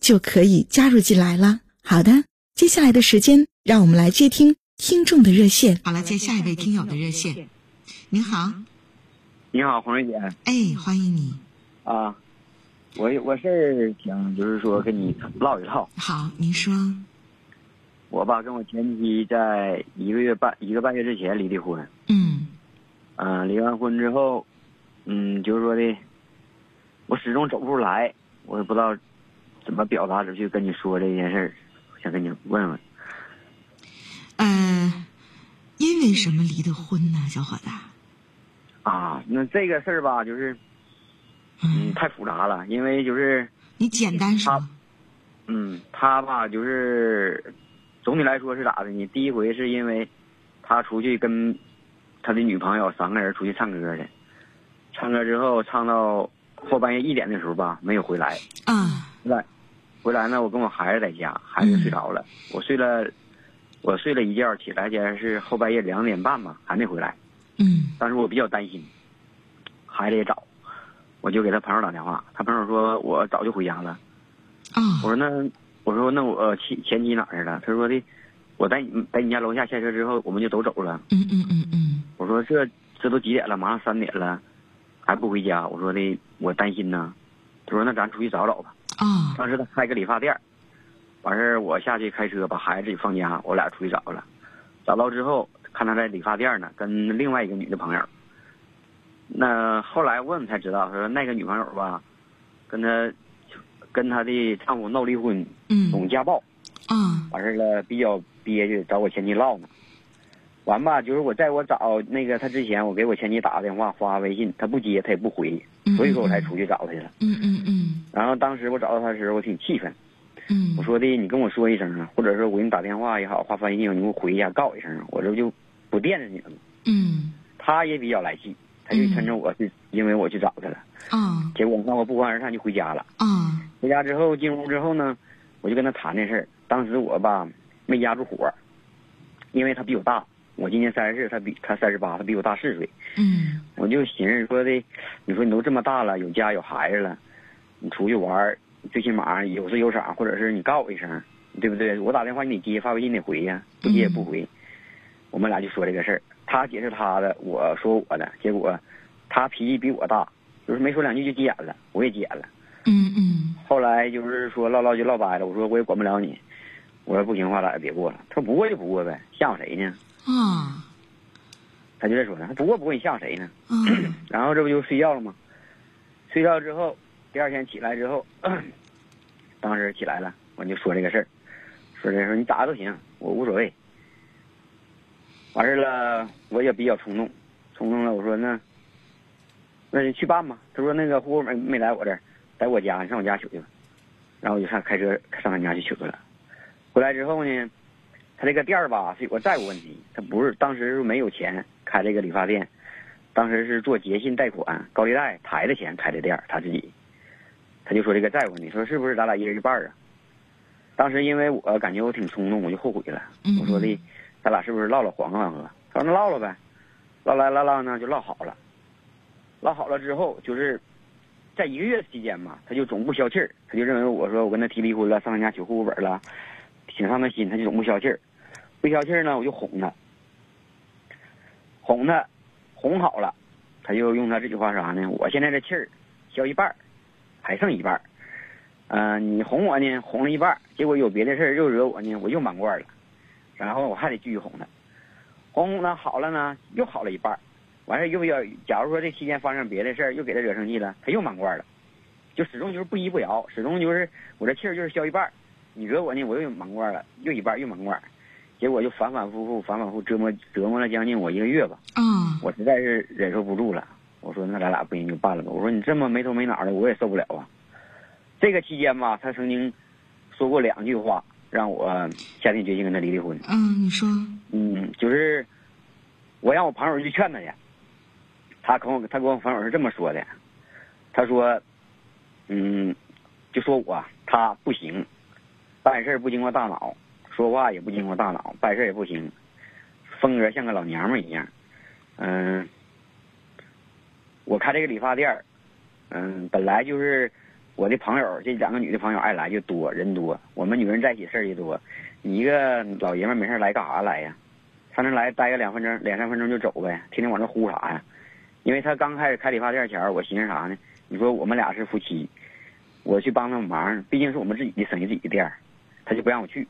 就可以加入进来了。好的，接下来的时间，让我们来接听听众的热线。好了，接下一位听友的热线。您好，你好，红瑞姐。哎，欢迎你。啊，我我是想就是说跟你唠一唠。好，您说。我吧，跟我前妻在一个月半一个半月之前离的婚。嗯。嗯，离完婚之后，嗯，就是说的，我始终走不出来，我也不知道怎么表达出去跟你说这件事儿，想跟你问问。嗯，因为什么离的婚呢，小伙子？啊，那这个事儿吧，就是，嗯，太复杂了，因为就是。你简单说。嗯，他吧，就是。总体来说是咋的呢？第一回是因为，他出去跟他的女朋友三个人出去唱歌去，唱歌之后唱到后半夜一点的时候吧，没有回来。啊。回来，回来呢，我跟我孩子在家，孩子睡着了，我睡了，我睡了一觉，起来竟然是后半夜两点半吧，还没回来。嗯。当时我比较担心，孩子也找，我就给他朋友打电话，他朋友说我早就回家了。啊。我说那。我说那我前前妻哪去了？他说的，我在你在你家楼下下车之后，我们就都走了。嗯嗯嗯嗯。我说这这都几点了？马上三点了，还不回家？我说的我担心呢。他说那咱出去找找吧。啊。当时他开个理发店，完事儿我下去开车把孩子自己放家，我俩出去找了。找到之后看他在理发店呢，跟另外一个女的朋友。那后来问才知道，他说那个女朋友吧，跟他。跟他的丈夫闹离婚，总家暴，啊，完事了比较憋屈，找我前妻唠呢。完吧，就是我在我找那个他之前，我给我前妻打个电话，发个微信，他不接，他也不回，所以说我才出去找他去了。嗯嗯嗯。然后当时我找到他的时候，我挺气愤。嗯。我说的，你跟我说一声啊，或者说我给你打电话也好，发微信你给我回一下，告一声，我这不就不惦着你了吗？嗯。他也比较来气，他就趁着我是因为我去找他了。啊。结果那我不欢而散就回家了。啊。回家之后进屋之后呢，我就跟他谈这事儿。当时我吧没压住火，因为他比我大，我今年三十四，他比他三十八，他比我大四岁。嗯。我就寻思说的，你说你都这么大了，有家有孩子了，你出去玩最起码有事有赏，或者是你告我一声，对不对？我打电话你得接，发微信得回呀，不接也不回。我们俩就说这个事儿，他解释他的，我说我的，结果他脾气比我大，就是没说两句就急眼了，我也急眼了。嗯嗯。后来就是说唠唠就唠掰了，我说我也管不了你，我说不行的话咱也别过了。他说不过就不过呗，吓唬谁呢？啊。他就这说呢，他不过不过你吓唬谁呢？嗯。然后这不就睡觉了吗？睡觉之后，第二天起来之后，当时起来了，我就说这个事儿，说这事你咋都行，我无所谓。完事了，我也比较冲动，冲动了，我说那那你去办吧。他说那个户口没没来我这儿。在我家，你上我家取去吧。然后我就上开车上他家去取去了。回来之后呢，他这个店儿吧是有个债务问题，他不是当时没有钱开这个理发店，当时是做结信贷款、高利贷抬的钱开的店，他自己，他就说这个债务问题，说是不是咱俩一人一半啊？当时因为我感觉我挺冲动，我就后悔了。我说的，咱俩是不是唠唠缓和缓和？他说那唠唠呗，唠来唠唠呢就唠好了，唠好了之后就是。在一个月期间嘛，他就总不消气儿，他就认为我说我跟他提离婚了，上他家取户口本了，挺伤他心，他就总不消气儿。不消气儿呢，我就哄他，哄他，哄好了，他就用他这句话啥呢？我现在这气儿消一半儿，还剩一半儿。嗯、你哄我呢，哄了一半儿，结果有别的事儿又惹我呢，我又满贯了，然后我还得继续哄他，哄哄他好了呢，又好了一半儿，完事儿又要，假如说这期间发生别的事儿，又给他惹生气了，他又满贯了，就始终就是不依不饶，始终就是我这气儿就是消一半儿，你惹我呢，我又满贯了，又一半又满贯，结果就反反复复，反反复复折磨折磨了将近我一个月吧。啊，我实在是忍受不住了，我说那咱俩不行就办了吧。我说你这么没头没脑的，我也受不了啊。这个期间吧，他曾经说过两句话，让我下定决心跟他离离婚。嗯，你说，嗯，就是我让我朋友去劝他去，他跟我他跟我朋友是这么说的，他说，嗯，就说我他不行，办事不经过大脑，说话也不经过大脑，办事也不行，风格像个老娘们一样。嗯，我开这个理发店，嗯，本来就是我的朋友，这两个女的朋友爱来就多，人多，我们女人在一起事儿也多。你一个老爷们没事来干啥来呀？上那来待个两分钟、两三分钟就走呗，天天往这呼啥呀？因为他刚开始开理发店前，我寻思啥呢？你说我们俩是夫妻，我去帮他们忙，毕竟是我们自己的生意自己的店，他就不让我去。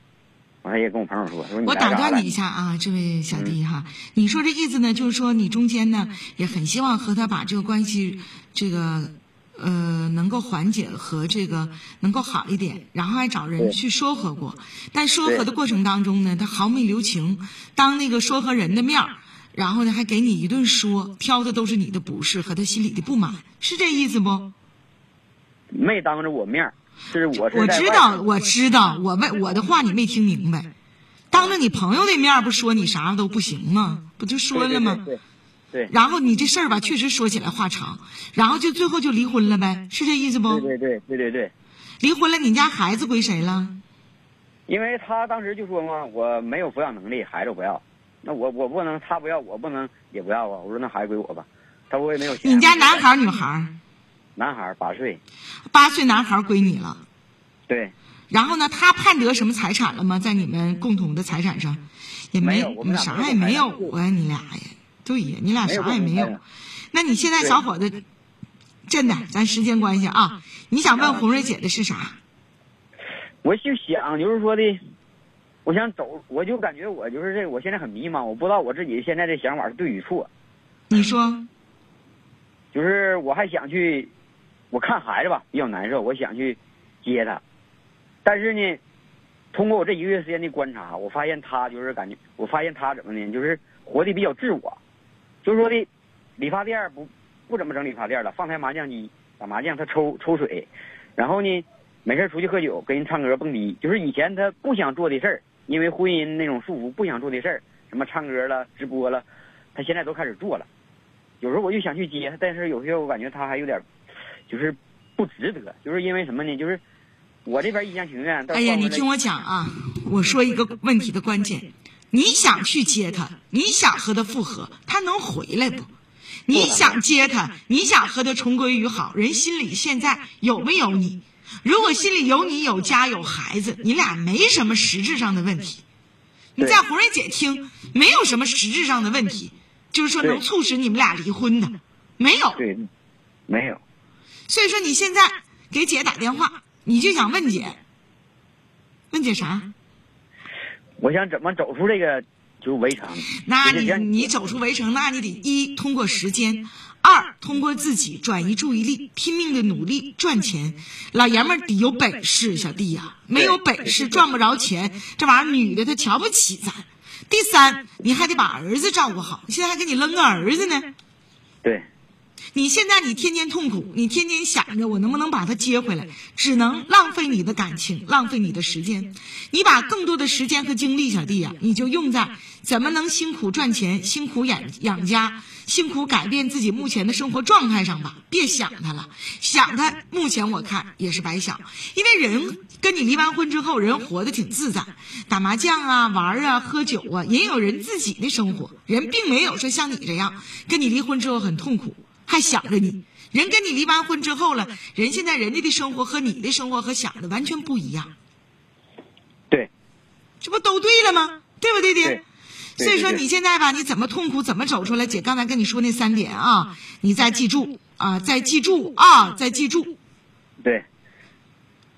完，他也跟我朋友说，说我打断你一下啊，这位小弟哈，你说这意思呢，就是说你中间呢也很希望和他把这个关系，这个呃能够缓解和这个能够好一点，然后还找人去说和过，但说和的过程当中呢，他毫没留情，当那个说和人的面儿，然后呢还给你一顿说，挑的都是你的不是和他心里的不满，是这意思不？没当着我面我知道，我知道，我问我的话你没听明白，当着你朋友的面不说你啥都不行吗？不就说了吗？对对对对然后你这事儿吧，确实说起来话长，然后就最后就离婚了呗，是这意思不？对对对对对对，离婚了，你家孩子归谁了？因为他当时就说嘛，我没有抚养能力，孩子我不要，那我我不能，他不要，我不能也不要啊。我说那孩子归我吧，他我也没有钱。你家男孩女孩儿？男孩儿八岁，八岁男孩儿归你了。对，然后呢，他判得什么财产了吗？在你们共同的财产上，也没有我们啥也没有啊，你俩呀，对呀，你俩啥也没有。那你现在小伙子，真的，咱时间关系啊，你想问红瑞姐的是啥？我就想就是说的，我想走，我就感觉我就是这，我现在很迷茫，我不知道我自己现在的想法是对与错。你说，就是我还想去，我看孩子吧比较难受，我想去接他，但是呢，通过我这一个月时间的观察，我发现他就是感觉，我发现他怎么呢，就是活得比较自我，就是说的，理发店不不怎么整理发店了，放台麻将机打麻将，他抽抽水，然后呢，没事出去喝酒，跟人唱歌蹦迪，就是以前他不想做的事儿，因为婚姻那种束缚不想做的事儿，什么唱歌了、直播了，他现在都开始做了。有时候我就想去接他，但是有些我感觉他还有点，就是不值得，就是因为什么呢？就是我这边一厢情愿。哎呀，你听我讲啊，我说一个问题的关键，你想去接他，你想和他复合，他能回来不？你想接他，你想和他重归于好，人心里现在有没有你？如果心里有你，有家有孩子，你俩没什么实质上的问题。你在胡瑞姐听，没有什么实质上的问题，就是说能促使你们俩离婚的，没有。对，没有。所以说你现在给姐打电话，你就想问姐，问姐啥？我想怎么走出这个就是围城？那你你走出围城，那你得一通过时间，二通过自己转移注意力，拼命的努力赚钱。老爷们儿得有本事，小弟呀、没有本事赚不着钱，这玩意儿女的她瞧不起咱。第三，你还得把儿子照顾好，现在还给你扔个儿子呢。对你现在你天天痛苦，你天天想着我能不能把他接回来，只能浪费你的感情，浪费你的时间。你把更多的时间和精力，小弟呀、你就用在怎么能辛苦赚钱、辛苦养养家、辛苦改变自己目前的生活状态上吧。别想他了，想他，目前我看也是白想，因为人跟你离完婚之后，人活得挺自在，打麻将啊、玩啊、喝酒啊，也有人自己的生活。人并没有说像你这样，跟你离婚之后很痛苦。还想着你。人跟你离完婚之后了，人现在人家的生活和你的生活和想的完全不一样，对这不都对了吗？对不对的？所以说你现在吧，你怎么痛苦怎么走出来？姐刚才跟你说那三点啊，你再记住啊，再记住啊，再记住，对，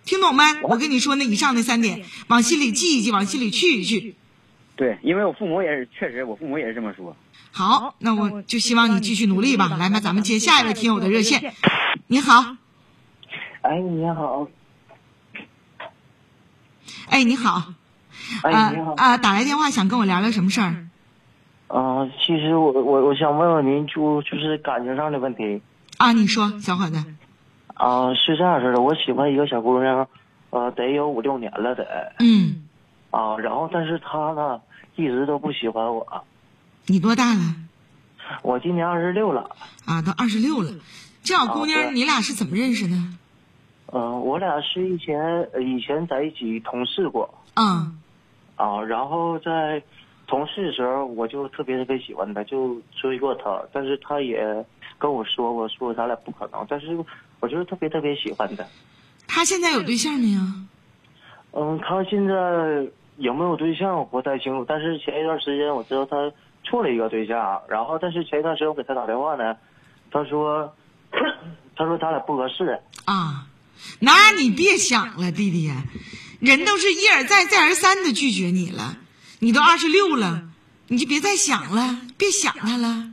听懂没？我跟你说那以上那三点，往心里记一记，往心里去一去。对，因为我父母也是，确实我父母也是这么说。好，那我就希望你继续努力吧。来吧，咱们接下一位听友的热线。你好，哎，你好，哎，你好，哎，你好，啊，打来电话想跟我聊聊什么事儿？啊，其实我我我想问问您，就就是感情上的问题。啊，你说，小伙子。啊，是这样式的，我喜欢一个小姑娘，呃，得有五六年了得。嗯。啊，然后但是她呢，一直都不喜欢我。你多大了？我今年二十六了。啊，都二十六了，这小姑娘，你俩是怎么认识的？嗯，我俩是以前以前在一起同事过。嗯。啊，然后在同事的时候，我就特别特别喜欢她，就追过她，但是她也跟我说过，说咱俩不可能，但是我就是特别特别喜欢她。她现在有对象没有？嗯，她现在有没有对象我不太清楚，但是前一段时间我知道她处了一个对象，然后但是前一段时间我给他打电话呢，他说，他说咱俩不合适。啊，那你别想了，弟弟，人都是一而再再而三的拒绝你了，你都二十六了，你就别再想了，别想他了。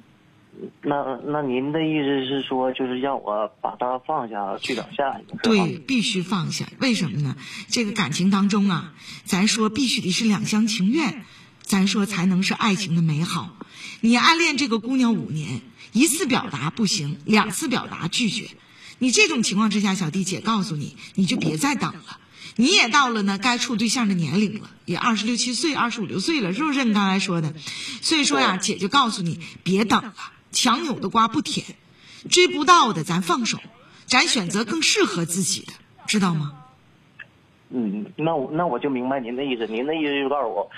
那那您的意思是说，就是让我把他放下，去找下一个？对，必须放下。为什么呢？这个感情当中啊，咱说必须得是两厢情愿，咱说才能是爱情的美好。你暗恋这个姑娘五年，一次表达不行，两次表达拒绝，你这种情况之下，小弟姐告诉你，你就别再等了。你也到了呢该处对象的年龄了，也二十六七岁、二十五六岁了，是不是？你刚才说的，所以说呀，姐就告诉你，别等了。强扭的瓜不甜，追不到的咱放手，咱选择更适合自己的，知道吗？嗯，那我那我就明白您的意思。您的意思就告诉我，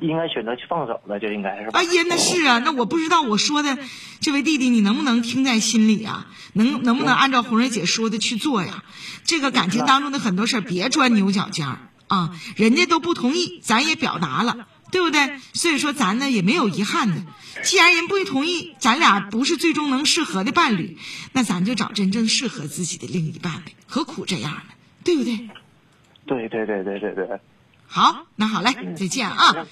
应该选择去放手了，就应该是吧？哎呀，那是啊，那我不知道我说的这位弟弟，你能不能听在心里啊？能能不能按照红蕊姐说的去做呀？这个感情当中的很多事儿，别钻牛角尖儿啊！人家都不同意，咱也表达了，对不对？所以说咱呢也没有遗憾的。既然人不同意，咱俩不是最终能适合的伴侣，那咱就找真正适合自己的另一半呗，何苦这样呢？对不对？对对对对对对。好，那好嘞，再见啊。